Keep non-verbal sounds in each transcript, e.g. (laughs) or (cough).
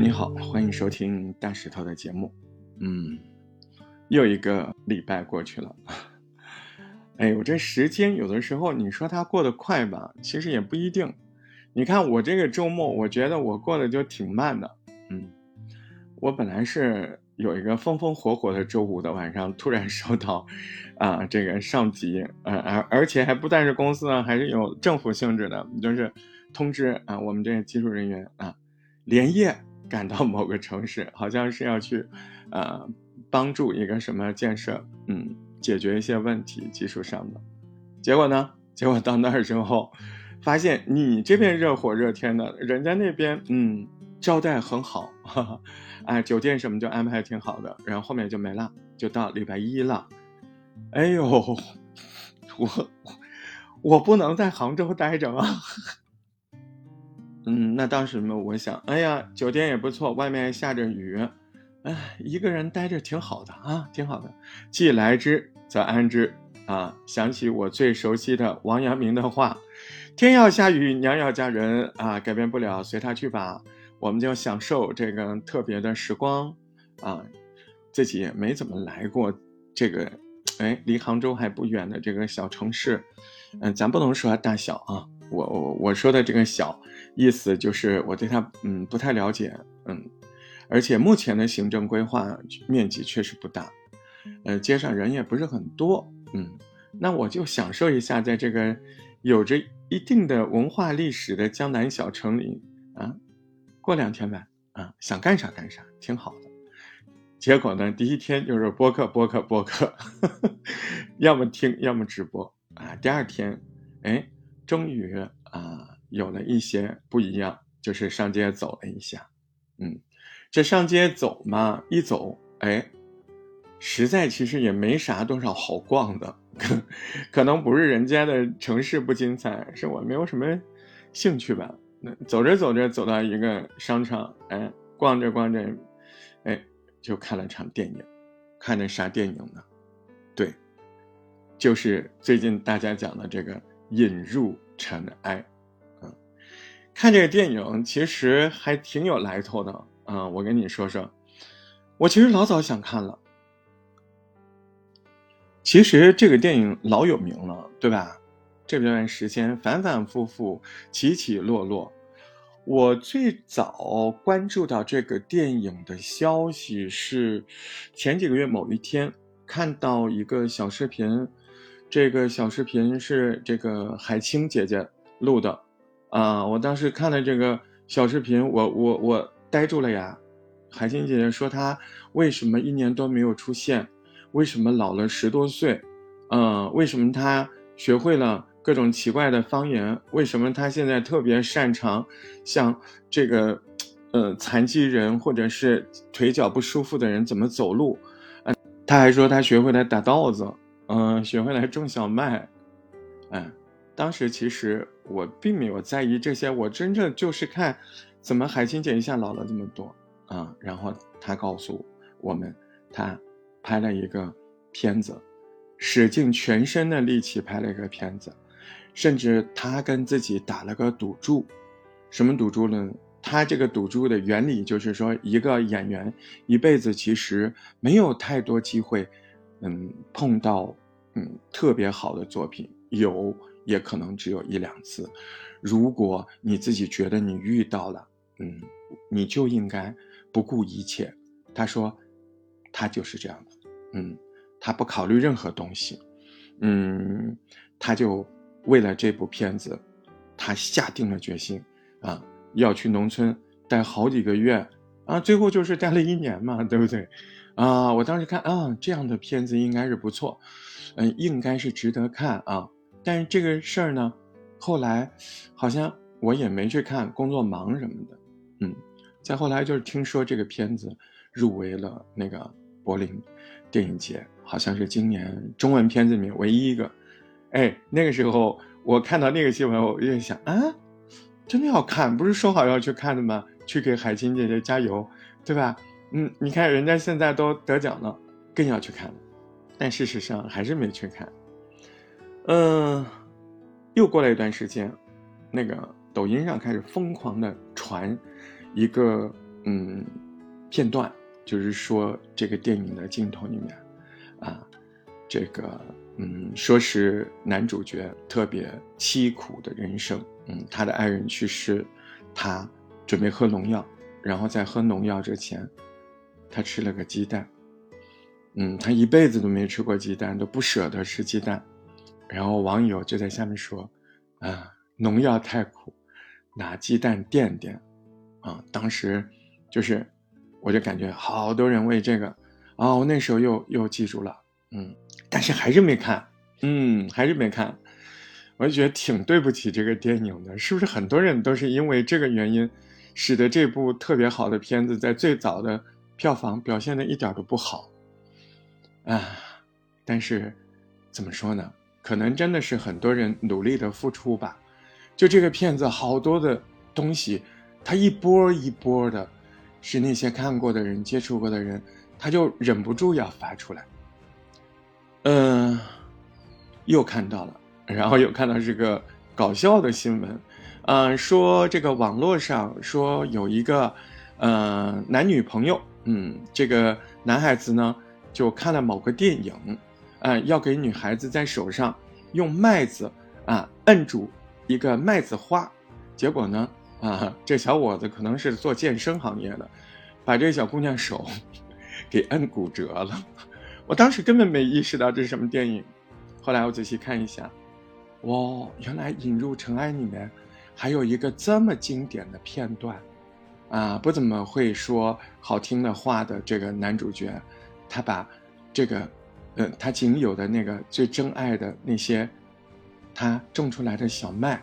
你好，欢迎收听大石头的节目。嗯，又一个礼拜过去了。(laughs) 哎我，这时间有的时候你说它过得快吧，其实也不一定。你看我这个周末，我觉得我过得就挺慢的。嗯，我本来是有一个风风火火的周五的晚上，突然收到啊，这个上级，呃，而而且还不但是公司啊，还是有政府性质的，就是通知啊，我们这些技术人员啊，连夜。赶到某个城市，好像是要去，呃，帮助一个什么建设，嗯，解决一些问题，技术上的。结果呢？结果到那儿之后，发现你这边热火热天的，人家那边，嗯，招待很好，哈哈，哎，酒店什么就安排挺好的。然后后面就没了，就到礼拜一了。哎呦，我我不能在杭州待着吗？嗯，那当时呢，我想，哎呀，酒店也不错，外面下着雨，哎，一个人待着挺好的啊，挺好的。既来之则安之啊，想起我最熟悉的王阳明的话：“天要下雨，娘要嫁人啊，改变不了，随他去吧。”我们就享受这个特别的时光啊，自己也没怎么来过这个，哎，离杭州还不远的这个小城市，嗯，咱不能说大小啊。我我我说的这个小意思就是我对它嗯不太了解嗯，而且目前的行政规划面积确实不大，呃街上人也不是很多嗯，那我就享受一下在这个有着一定的文化历史的江南小城里啊，过两天呗啊想干啥干啥挺好的，结果呢第一天就是播客播客播客，(laughs) 要么听要么直播啊，第二天哎。终于啊，有了一些不一样，就是上街走了一下，嗯，这上街走嘛，一走，哎，实在其实也没啥多少好逛的，(laughs) 可能不是人家的城市不精彩，是我没有什么兴趣吧。那走着走着，走到一个商场，哎，逛着逛着，哎，就看了场电影，看的啥电影呢？对，就是最近大家讲的这个。引入尘埃，看这个电影其实还挺有来头的啊！我跟你说说，我其实老早想看了。其实这个电影老有名了，对吧？这段时间反反复复，起起落落。我最早关注到这个电影的消息是前几个月某一天看到一个小视频。这个小视频是这个海清姐姐录的，啊，我当时看了这个小视频，我我我呆住了呀。海清姐姐说她为什么一年多没有出现，为什么老了十多岁，嗯，为什么她学会了各种奇怪的方言，为什么她现在特别擅长像这个，呃，残疾人或者是腿脚不舒服的人怎么走路，嗯，她还说她学会了打稻子。嗯，学会了种小麦，嗯，当时其实我并没有在意这些，我真正就是看，怎么海清姐一下老了这么多啊？然后她告诉我们，她拍了一个片子，使尽全身的力气拍了一个片子，甚至她跟自己打了个赌注，什么赌注呢？她这个赌注的原理就是说，一个演员一辈子其实没有太多机会。嗯，碰到嗯特别好的作品，有也可能只有一两次。如果你自己觉得你遇到了，嗯，你就应该不顾一切。他说，他就是这样的，嗯，他不考虑任何东西，嗯，他就为了这部片子，他下定了决心啊，要去农村待好几个月啊，最后就是待了一年嘛，对不对？啊，我当时看啊，这样的片子应该是不错，嗯，应该是值得看啊。但是这个事儿呢，后来好像我也没去看，工作忙什么的，嗯。再后来就是听说这个片子入围了那个柏林电影节，好像是今年中文片子里面唯一一个。哎，那个时候我看到那个新闻，我就想啊，真的要看，不是说好要去看的吗？去给海清姐姐加油，对吧？嗯，你看人家现在都得奖了，更要去看了，但事实上还是没去看。嗯，又过了一段时间，那个抖音上开始疯狂的传一个嗯片段，就是说这个电影的镜头里面，啊，这个嗯说是男主角特别凄苦的人生，嗯，他的爱人去世，他准备喝农药，然后在喝农药之前，他吃了个鸡蛋，嗯，他一辈子都没吃过鸡蛋，都不舍得吃鸡蛋，然后网友就在下面说，啊，农药太苦。拿鸡蛋垫垫，啊，当时就是，我就感觉好多人为这个，啊，我那时候又又记住了，嗯，但是还是没看，嗯，还是没看，我就觉得挺对不起这个电影的，是不是很多人都是因为这个原因，使得这部特别好的片子在最早的票房表现的一点都不好，啊，但是怎么说呢？可能真的是很多人努力的付出吧。就这个片子，好多的东西，他一波一波的，是那些看过的人、接触过的人，他就忍不住要发出来。嗯，又看到了，然后又看到这个搞笑的新闻，嗯，说这个网络上说有一个，呃，男女朋友，嗯，这个男孩子呢就看了某个电影，嗯，要给女孩子在手上用麦子啊摁住。一个麦子花，结果呢，啊，这小伙子可能是做健身行业的，把这小姑娘手给摁骨折了。我当时根本没意识到这是什么电影，后来我仔细看一下，哇，原来《引入尘埃》里面还有一个这么经典的片段，啊，不怎么会说好听的话的这个男主角，他把这个，嗯，他仅有的那个最真爱的那些。他种出来的小麦，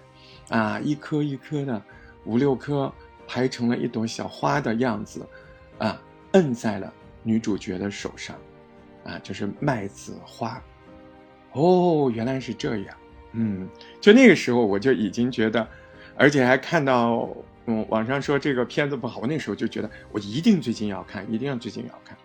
啊，一颗一颗的，五六颗排成了一朵小花的样子，啊，摁在了女主角的手上，啊，就是麦子花。哦，原来是这样，嗯，就那个时候我就已经觉得，而且还看到，嗯，网上说这个片子不好，我那时候就觉得我一定最近要看，一定要最近要看。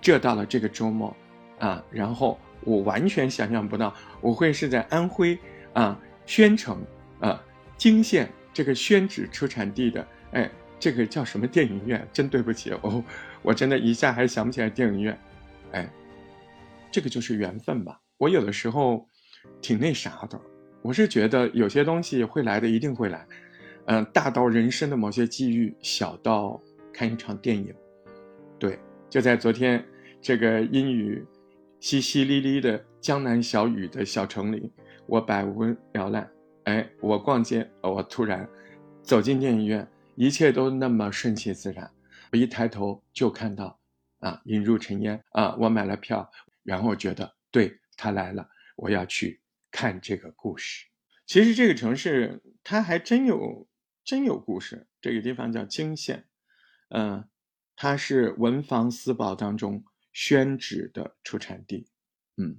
这到了这个周末，啊，然后。我完全想象不到，我会是在安徽啊宣城啊泾县这个宣纸出产地的，哎，这个叫什么电影院？真对不起哦，我真的一下还想不起来电影院，哎，这个就是缘分吧。我有的时候挺那啥的，我是觉得有些东西会来的，一定会来，嗯，大到人生的某些机遇，小到看一场电影，对，就在昨天这个英语。淅淅沥沥的江南小雨的小城里，我百无聊赖。哎，我逛街，我突然走进电影院，一切都那么顺其自然。我一抬头就看到啊，引入尘烟啊，我买了票，然后觉得对他来了，我要去看这个故事。其实这个城市它还真有真有故事。这个地方叫泾县，嗯，它是文房四宝当中。宣纸的出产地，嗯，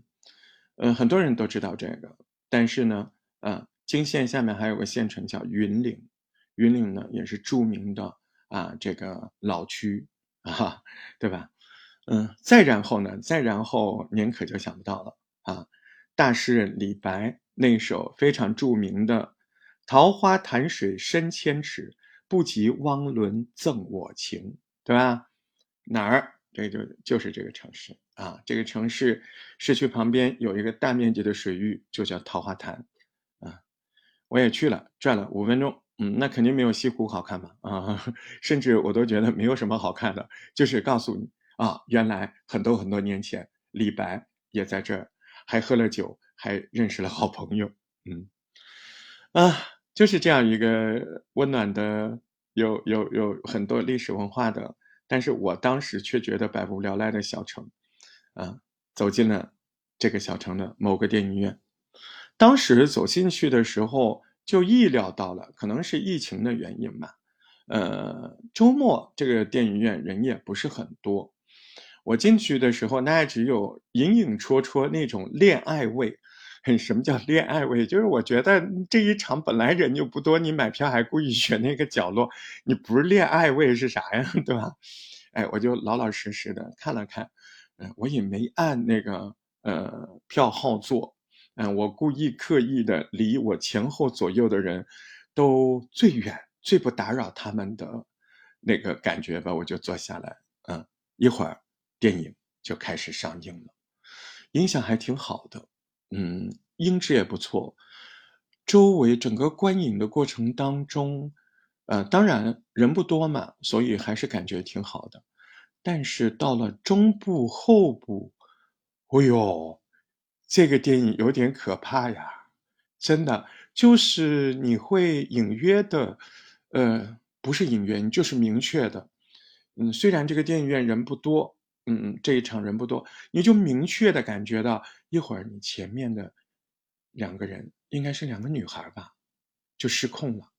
呃，很多人都知道这个，但是呢，呃，泾县下面还有个县城叫云岭，云岭呢也是著名的啊，这个老区啊，对吧？嗯，再然后呢，再然后您可就想不到了啊，大诗人李白那首非常著名的“桃花潭水深千尺，不及汪伦赠我情”，对吧？哪儿？这就就是这个城市啊，这个城市市区旁边有一个大面积的水域，就叫桃花潭，啊，我也去了，转了五分钟，嗯，那肯定没有西湖好看嘛，啊，(laughs) 甚至我都觉得没有什么好看的，就是告诉你啊，原来很多很多年前李白也在这儿，还喝了酒，还认识了好朋友，嗯，啊，就是这样一个温暖的，有有有很多历史文化的。但是我当时却觉得百无聊赖的小城，啊，走进了这个小城的某个电影院。当时走进去的时候，就意料到了，可能是疫情的原因吧。呃，周末这个电影院人也不是很多。我进去的时候，那只有隐隐绰绰那种恋爱味。什么叫恋爱味？就是我觉得这一场本来人就不多，你买票还故意选那个角落，你不是恋爱味是啥呀？(laughs) 对吧？哎，我就老老实实的看了看，嗯，我也没按那个呃票号坐，嗯，我故意刻意的离我前后左右的人都最远、最不打扰他们的那个感觉吧，我就坐下来，嗯，一会儿电影就开始上映了，影响还挺好的，嗯，音质也不错，周围整个观影的过程当中，呃，当然人不多嘛，所以还是感觉挺好的，但是到了中部后部，哎呦，这个电影有点可怕呀，真的，就是你会隐约的，呃。不是隐约，你就是明确的。嗯，虽然这个电影院人不多，嗯嗯，这一场人不多，你就明确的感觉到一会儿你前面的两个人应该是两个女孩吧，就失控了，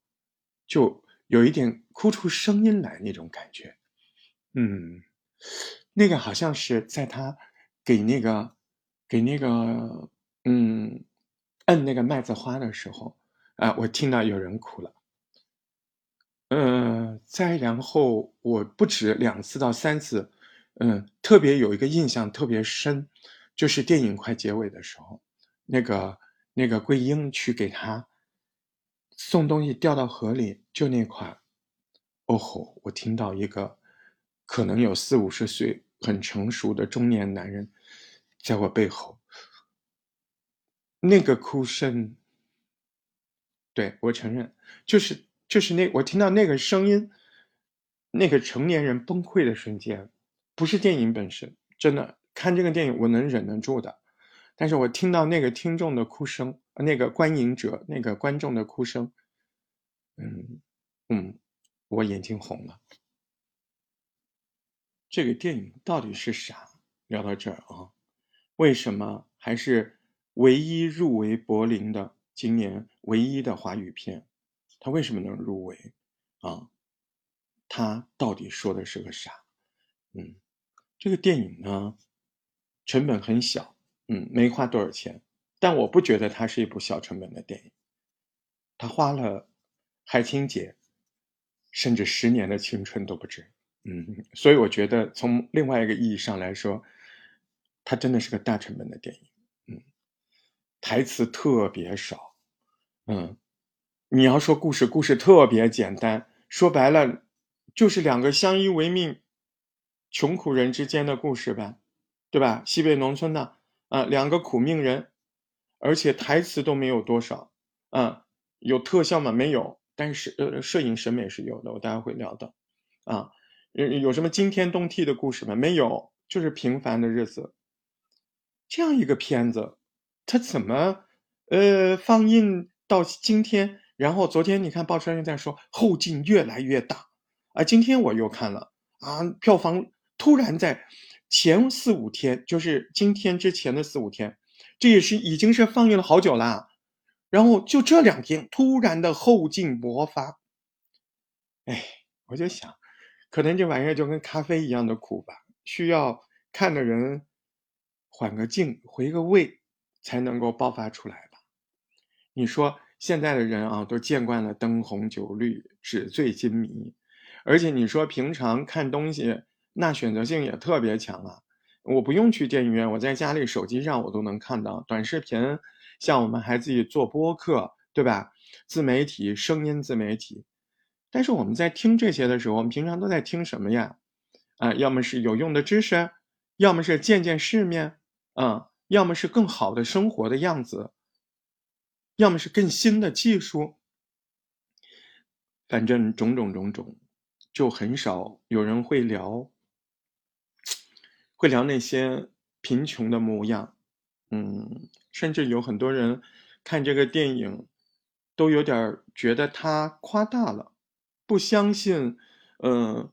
就有一点哭出声音来那种感觉。嗯，那个好像是在他给那个给那个嗯摁那个麦子花的时候啊，我听到有人哭了。嗯，再然后我不止两次到三次，嗯，特别有一个印象特别深，就是电影快结尾的时候，那个那个桂英去给他送东西掉到河里，就那块，哦吼！我听到一个可能有四五十岁、很成熟的中年男人在我背后，那个哭声，对我承认，就是。就是那我听到那个声音，那个成年人崩溃的瞬间，不是电影本身，真的看这个电影我能忍得住的，但是我听到那个听众的哭声，那个观影者那个观众的哭声，嗯嗯，我眼睛红了。这个电影到底是啥？聊到这儿啊，为什么还是唯一入围柏林的今年唯一的华语片？他为什么能入围？啊，他到底说的是个啥？嗯，这个电影呢，成本很小，嗯，没花多少钱，但我不觉得它是一部小成本的电影。它花了海清姐甚至十年的青春都不止，嗯，所以我觉得从另外一个意义上来说，它真的是个大成本的电影，嗯，台词特别少，嗯。你要说故事，故事特别简单，说白了，就是两个相依为命、穷苦人之间的故事呗，对吧？西北农村的啊，两个苦命人，而且台词都没有多少，啊，有特效吗？没有，但是呃，摄影审美是有的，我待会会聊的，啊，有有什么惊天动地的故事吗？没有，就是平凡的日子。这样一个片子，它怎么呃放映到今天？然后昨天你看报社又在说后劲越来越大，啊，今天我又看了啊，票房突然在前四五天，就是今天之前的四五天，这也是已经是放映了好久了，然后就这两天突然的后劲勃发，哎，我就想，可能这玩意儿就跟咖啡一样的苦吧，需要看的人缓个劲、回个味，才能够爆发出来吧？你说？现在的人啊，都见惯了灯红酒绿、纸醉金迷，而且你说平常看东西，那选择性也特别强啊。我不用去电影院，我在家里手机上我都能看到短视频。像我们还自己做播客，对吧？自媒体、声音自媒体。但是我们在听这些的时候，我们平常都在听什么呀？啊，要么是有用的知识，要么是见见世面，啊，要么是更好的生活的样子。要么是更新的技术，反正种种种种，就很少有人会聊，会聊那些贫穷的模样。嗯，甚至有很多人看这个电影，都有点觉得他夸大了，不相信，嗯，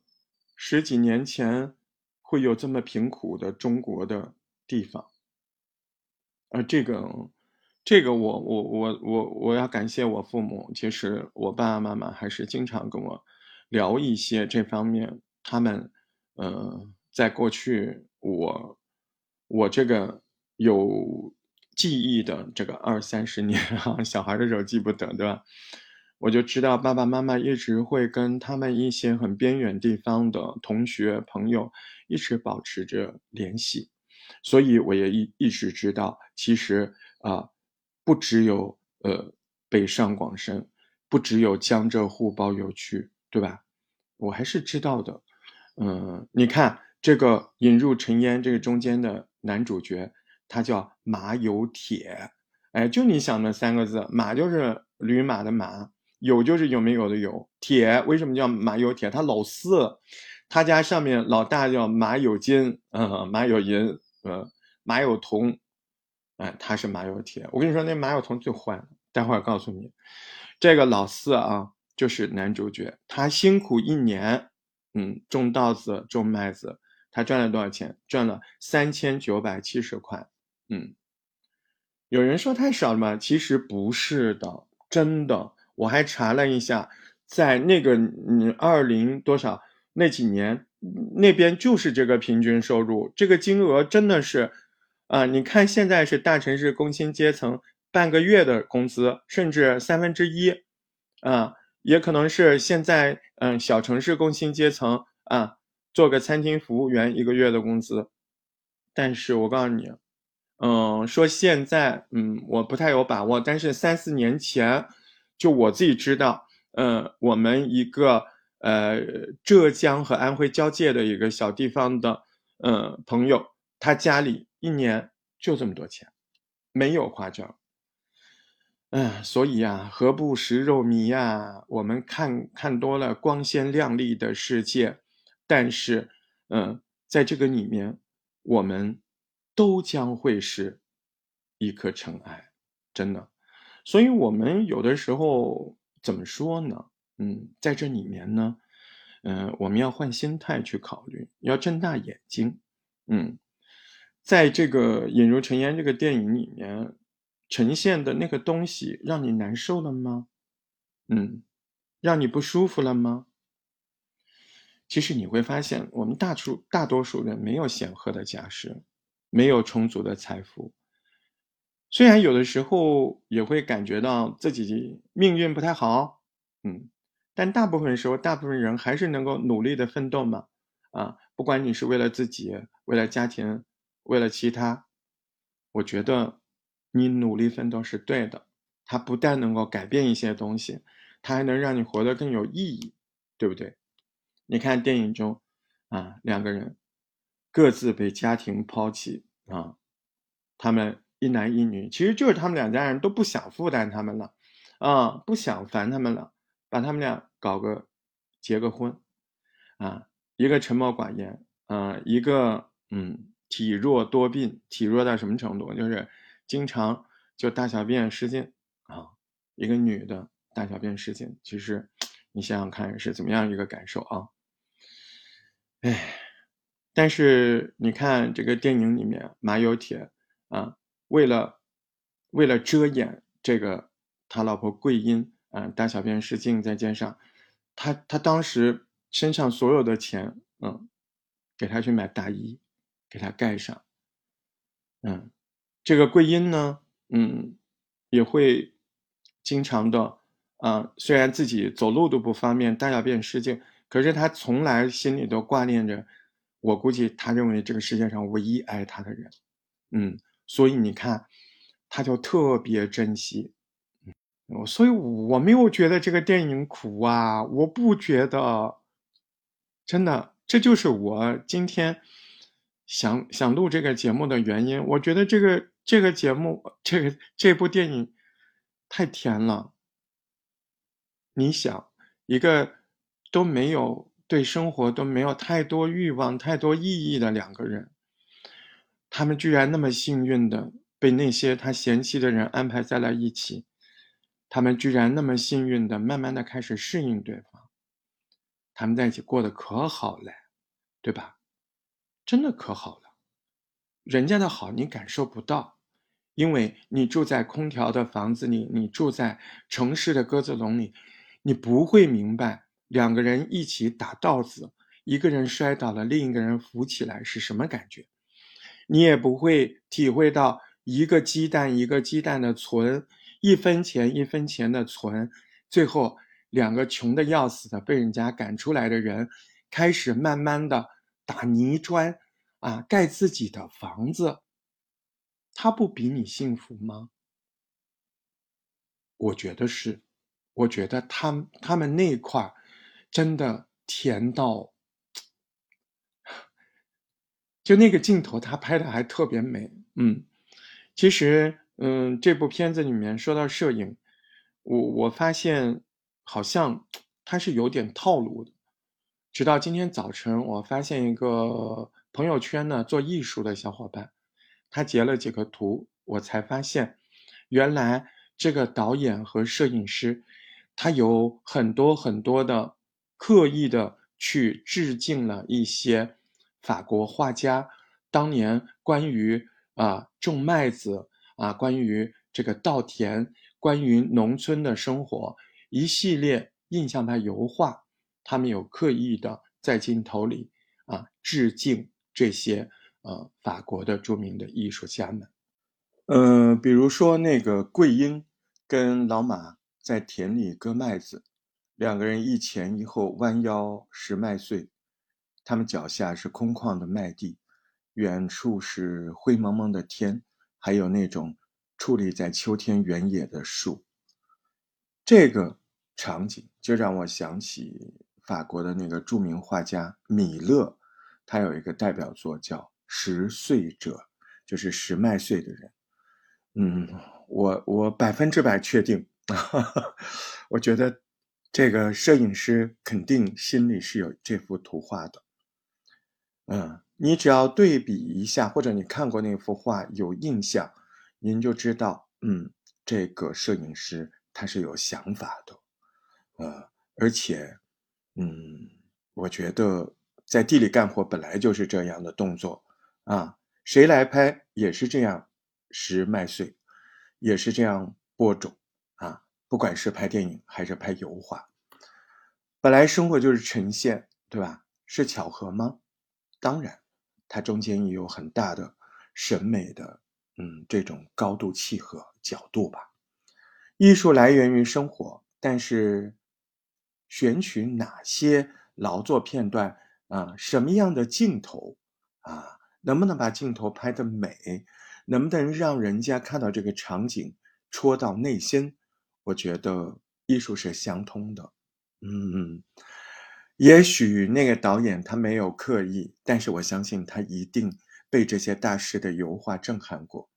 十几年前会有这么贫苦的中国的地方。而这个。这个我我我我我要感谢我父母，其实我爸爸妈妈还是经常跟我聊一些这方面。他们，呃，在过去我我这个有记忆的这个二三十年啊，小孩的时候记不得，对吧？我就知道爸爸妈妈一直会跟他们一些很边远地方的同学朋友一直保持着联系，所以我也一一直知道，其实啊。不只有呃北上广深，不只有江浙沪包邮区，对吧？我还是知道的。嗯，你看这个引入尘烟这个中间的男主角，他叫马有铁。哎，就你想的三个字，马就是驴马的马，有就是有没有的有，铁为什么叫马有铁？他老四，他家上面老大叫马有金，嗯，马有银，嗯，马有铜，哎，他是马有铁。我跟你说，那马有铜最坏了，待会儿告诉你。这个老四啊，就是男主角，他辛苦一年。嗯，种稻子，种麦子，他赚了多少钱？赚了三千九百七十块。嗯，有人说太少了吗？其实不是的，真的。我还查了一下，在那个嗯二零多少那几年，那边就是这个平均收入，这个金额真的是，啊，你看现在是大城市工薪阶层半个月的工资，甚至三分之一，啊。也可能是现在，嗯，小城市工薪阶层啊，做个餐厅服务员一个月的工资。但是我告诉你，嗯，说现在，嗯，我不太有把握。但是三四年前，就我自己知道，嗯，我们一个呃浙江和安徽交界的一个小地方的，嗯，朋友，他家里一年就这么多钱，没有夸张。嗯，所以呀，何不食肉糜呀？我们看看多了光鲜亮丽的世界，但是，嗯，在这个里面，我们都将会是一颗尘埃，真的。所以，我们有的时候怎么说呢？嗯，在这里面呢，嗯，我们要换心态去考虑，要睁大眼睛。嗯，在这个《引入尘烟》这个电影里面。呈现的那个东西让你难受了吗？嗯，让你不舒服了吗？其实你会发现，我们大数大多数人没有显赫的家世，没有充足的财富。虽然有的时候也会感觉到自己命运不太好，嗯，但大部分时候，大部分人还是能够努力的奋斗嘛。啊，不管你是为了自己，为了家庭，为了其他，我觉得。你努力奋斗是对的，它不但能够改变一些东西，它还能让你活得更有意义，对不对？你看电影中，啊，两个人各自被家庭抛弃啊，他们一男一女，其实就是他们两家人都不想负担他们了，啊，不想烦他们了，把他们俩搞个结个婚，啊，一个沉默寡言，啊，一个嗯体弱多病，体弱到什么程度？就是。经常就大小便失禁啊，一个女的大小便失禁，其实你想想看是怎么样一个感受啊？哎，但是你看这个电影里面马有铁啊，为了为了遮掩这个他老婆桂英啊大小便失禁在街上，他他当时身上所有的钱嗯，给他去买大衣，给他盖上，嗯。这个桂英呢，嗯，也会经常的啊，虽然自己走路都不方便，大小便失禁，可是他从来心里都挂念着。我估计他认为这个世界上唯一爱他的人，嗯，所以你看，他就特别珍惜。嗯所以我没有觉得这个电影苦啊，我不觉得，真的，这就是我今天想想录这个节目的原因。我觉得这个。这个节目，这个这部电影太甜了。你想，一个都没有对生活都没有太多欲望、太多意义的两个人，他们居然那么幸运的被那些他嫌弃的人安排在了一起，他们居然那么幸运的慢慢的开始适应对方，他们在一起过得可好了，对吧？真的可好了，人家的好你感受不到。因为你住在空调的房子里，你住在城市的鸽子笼里，你不会明白两个人一起打稻子，一个人摔倒了，另一个人扶起来是什么感觉。你也不会体会到一个鸡蛋一个鸡蛋的存，一分钱一分钱的存，最后两个穷的要死的被人家赶出来的人，开始慢慢的打泥砖，啊，盖自己的房子。他不比你幸福吗？我觉得是，我觉得他他们那块儿真的甜到，就那个镜头，他拍的还特别美。嗯，其实，嗯，这部片子里面说到摄影，我我发现好像它是有点套路的。直到今天早晨，我发现一个朋友圈呢，做艺术的小伙伴，他截了几个图，我才发现，原来这个导演和摄影师，他有很多很多的刻意的去致敬了一些法国画家当年关于啊种麦子啊，关于这个稻田，关于农村的生活一系列印象派油画。他们有刻意的在镜头里啊致敬这些呃法国的著名的艺术家们，呃，比如说那个桂英跟老马在田里割麦子，两个人一前一后弯腰拾麦穗，他们脚下是空旷的麦地，远处是灰蒙蒙的天，还有那种矗立在秋天原野的树，这个场景就让我想起。法国的那个著名画家米勒，他有一个代表作叫《拾穗者》，就是拾麦穗的人。嗯，我我百分之百确定，(laughs) 我觉得这个摄影师肯定心里是有这幅图画的。嗯，你只要对比一下，或者你看过那幅画有印象，您就知道，嗯，这个摄影师他是有想法的。呃，而且。嗯，我觉得在地里干活本来就是这样的动作啊，谁来拍也是这样拾麦穗，也是这样播种。不管是拍电影还是拍油画，本来生活就是呈现，对吧？是巧合吗？当然，它中间也有很大的审美的，嗯，这种高度契合角度吧。艺术来源于生活，但是。选取哪些劳作片段啊？什么样的镜头啊？能不能把镜头拍得美？能不能让人家看到这个场景戳到内心？我觉得艺术是相通的。嗯，也许那个导演他没有刻意，但是我相信他一定被这些大师的油画震撼过，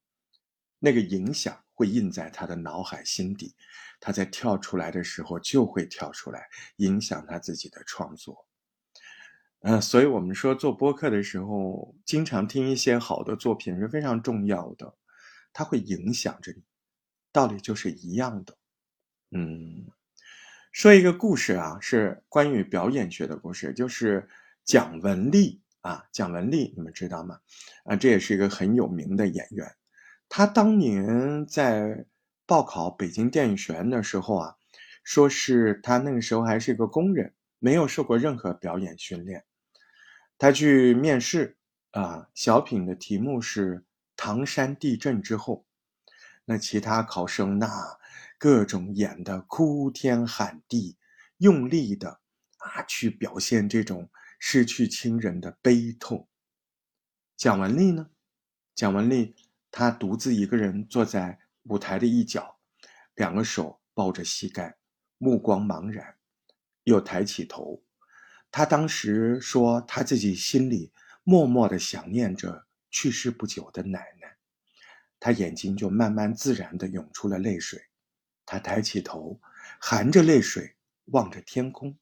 那个影响会印在他的脑海心底。他在跳出来的时候就会跳出来，影响他自己的创作。嗯，所以我们说做播客的时候，经常听一些好的作品是非常重要的，它会影响着你。道理就是一样的。嗯，说一个故事啊，是关于表演学的故事，就是蒋雯丽啊，蒋雯丽你们知道吗？啊，这也是一个很有名的演员，他当年在。报考北京电影学院的时候啊，说是他那个时候还是一个工人，没有受过任何表演训练。他去面试啊，小品的题目是唐山地震之后，那其他考生那各种演的哭天喊地，用力的啊去表现这种失去亲人的悲痛。蒋雯丽呢？蒋雯丽她独自一个人坐在。舞台的一角，两个手抱着膝盖，目光茫然，又抬起头。他当时说，他自己心里默默的想念着去世不久的奶奶。他眼睛就慢慢自然的涌出了泪水。他抬起头，含着泪水望着天空。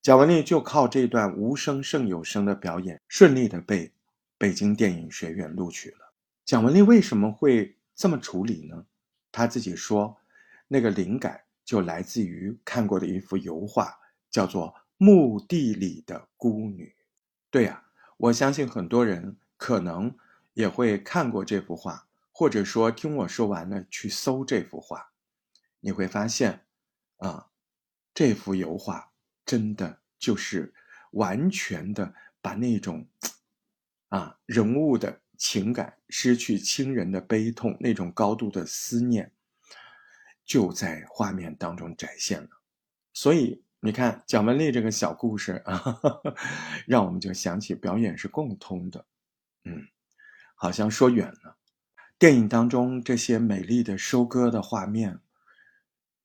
蒋雯丽就靠这段无声胜有声的表演，顺利的被北京电影学院录取了。蒋雯丽为什么会？这么处理呢？他自己说，那个灵感就来自于看过的一幅油画，叫做《墓地里的孤女》。对呀，我相信很多人可能也会看过这幅画，或者说听我说完了去搜这幅画，你会发现，啊，这幅油画真的就是完全的把那种，啊，人物的。情感失去亲人的悲痛，那种高度的思念，就在画面当中展现了。所以你看蒋雯丽这个小故事啊，(laughs) 让我们就想起表演是共通的。嗯，好像说远了。电影当中这些美丽的收割的画面，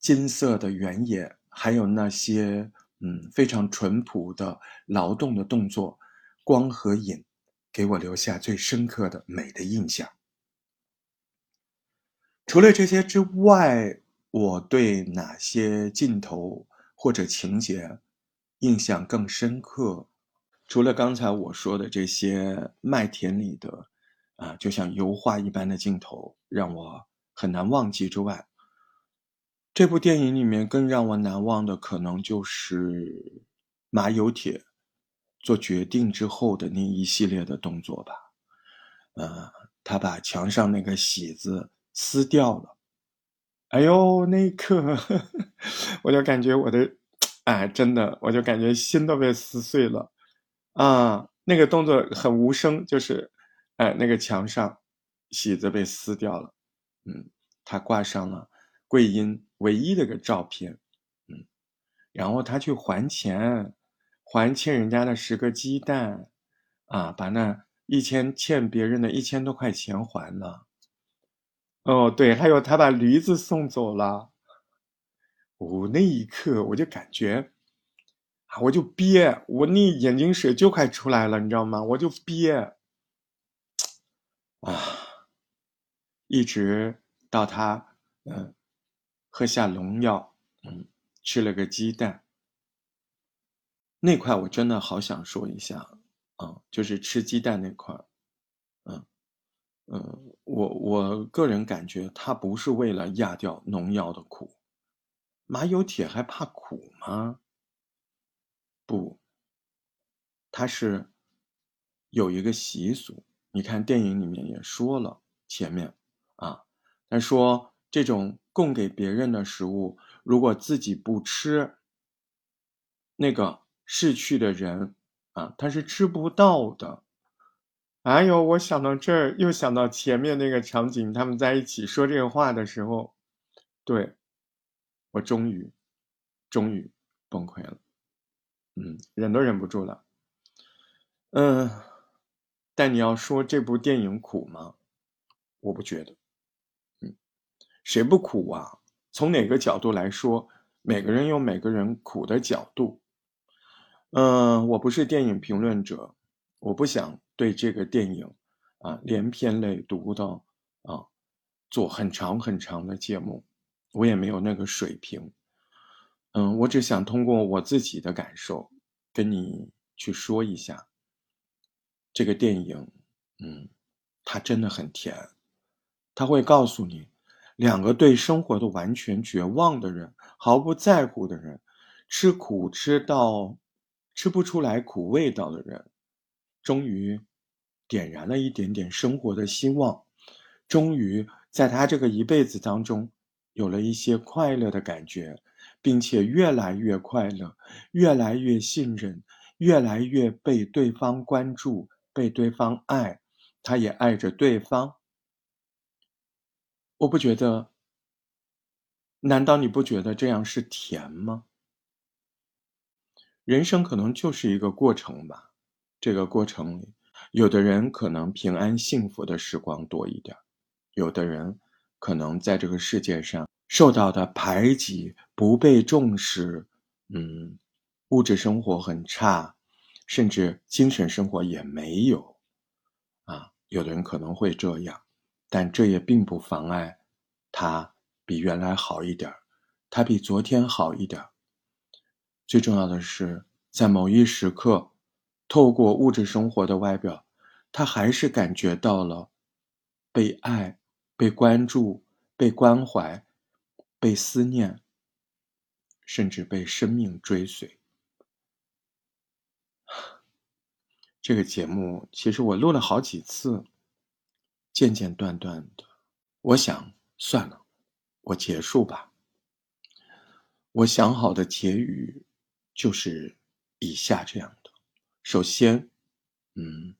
金色的原野，还有那些嗯，非常淳朴的劳动的动作，光和影，给我留下最深刻的美的印象。除了这些之外，我对哪些镜头或者情节印象更深刻？除了刚才我说的这些麦田里的啊，就像油画一般的镜头让我很难忘记之外，这部电影里面更让我难忘的，可能就是马有铁做决定之后的那一系列的动作吧。呃，他把墙上那个喜字撕掉了，哎呦，那一刻 (laughs) 我就感觉我的，哎，真的，我就感觉心都被撕碎了。啊，那个动作很无声，就是，哎，那个墙上喜字被撕掉了，嗯，他挂上了桂英唯一的个照片，嗯，然后他去还钱，还欠人家的十个鸡蛋，啊，把那一千欠别人的一千多块钱还了，哦，对，还有他把驴子送走了，哦，那一刻我就感觉啊。我就憋，我那眼睛水就快出来了，你知道吗？我就憋，啊，一直到他嗯喝下农药，嗯吃了个鸡蛋，那块我真的好想说一下啊，就是吃鸡蛋那块嗯嗯，我我个人感觉他不是为了压掉农药的苦，马有铁还怕苦吗？不，他是有一个习俗。你看电影里面也说了，前面啊，他说这种供给别人的食物，如果自己不吃，那个逝去的人啊，他是吃不到的。哎呦，我想到这儿，又想到前面那个场景，他们在一起说这个话的时候，对我终于，终于崩溃了。嗯，忍都忍不住了。嗯，但你要说这部电影苦吗？我不觉得。嗯，谁不苦啊？从哪个角度来说，每个人有每个人苦的角度。嗯，我不是电影评论者，我不想对这个电影啊连篇累牍的啊做很长很长的节目，我也没有那个水平。嗯，我只想通过我自己的感受，跟你去说一下这个电影。嗯，它真的很甜，它会告诉你，两个对生活的完全绝望的人，毫不在乎的人，吃苦吃到吃不出来苦味道的人，终于点燃了一点点生活的希望，终于在他这个一辈子当中，有了一些快乐的感觉。并且越来越快乐，越来越信任，越来越被对方关注，被对方爱，他也爱着对方。我不觉得，难道你不觉得这样是甜吗？人生可能就是一个过程吧，这个过程里，有的人可能平安幸福的时光多一点，有的人可能在这个世界上。受到的排挤、不被重视，嗯，物质生活很差，甚至精神生活也没有，啊，有的人可能会这样，但这也并不妨碍他比原来好一点他比昨天好一点最重要的是，在某一时刻，透过物质生活的外表，他还是感觉到了被爱、被关注、被关怀。被思念，甚至被生命追随。这个节目其实我录了好几次，间间断断的。我想算了，我结束吧。我想好的结语就是以下这样的：首先，嗯，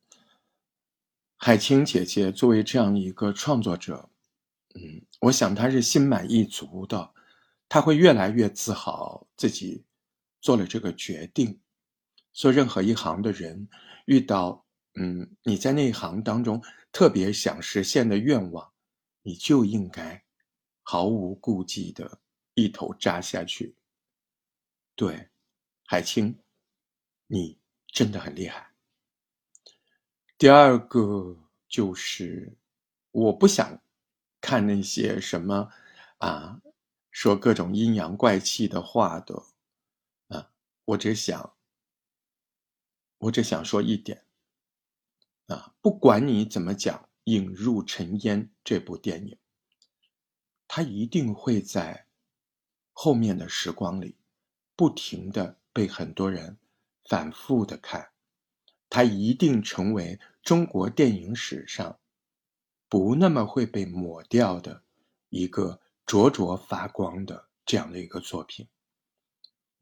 海清姐姐作为这样一个创作者。嗯，我想她是心满意足的，她会越来越自豪自己做了这个决定。做任何一行的人，遇到嗯你在那一行当中特别想实现的愿望，你就应该毫无顾忌的一头扎下去。对，海清，你真的很厉害。第二个就是，我不想看那些什么啊，说各种阴阳怪气的话的啊，我只想，我只想说一点啊，不管你怎么讲，《引入尘烟》这部电影，它一定会在后面的时光里不停的。被很多人反复的看，它一定成为中国电影史上不那么会被抹掉的一个灼灼发光的这样的一个作品。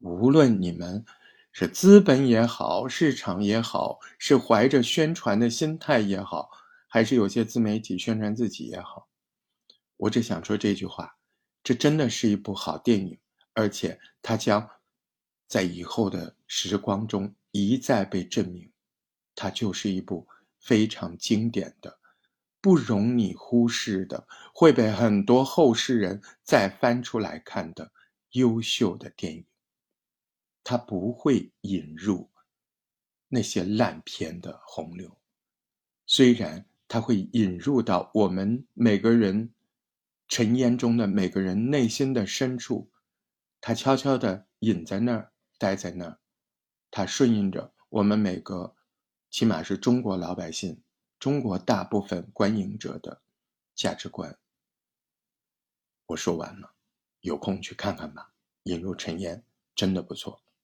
无论你们是资本也好，市场也好，是怀着宣传的心态也好，还是有些自媒体宣传自己也好，我只想说这句话：这真的是一部好电影，而且它将。在以后的时光中一再被证明，它就是一部非常经典的、不容你忽视的、会被很多后世人再翻出来看的优秀的电影。它不会引入那些烂片的洪流，虽然它会引入到我们每个人尘烟中的每个人内心的深处，它悄悄地隐在那儿。待在那儿，它顺应着我们每个，起码是中国老百姓、中国大部分观影者的价值观。我说完了，有空去看看吧，《引入尘烟》真的不错。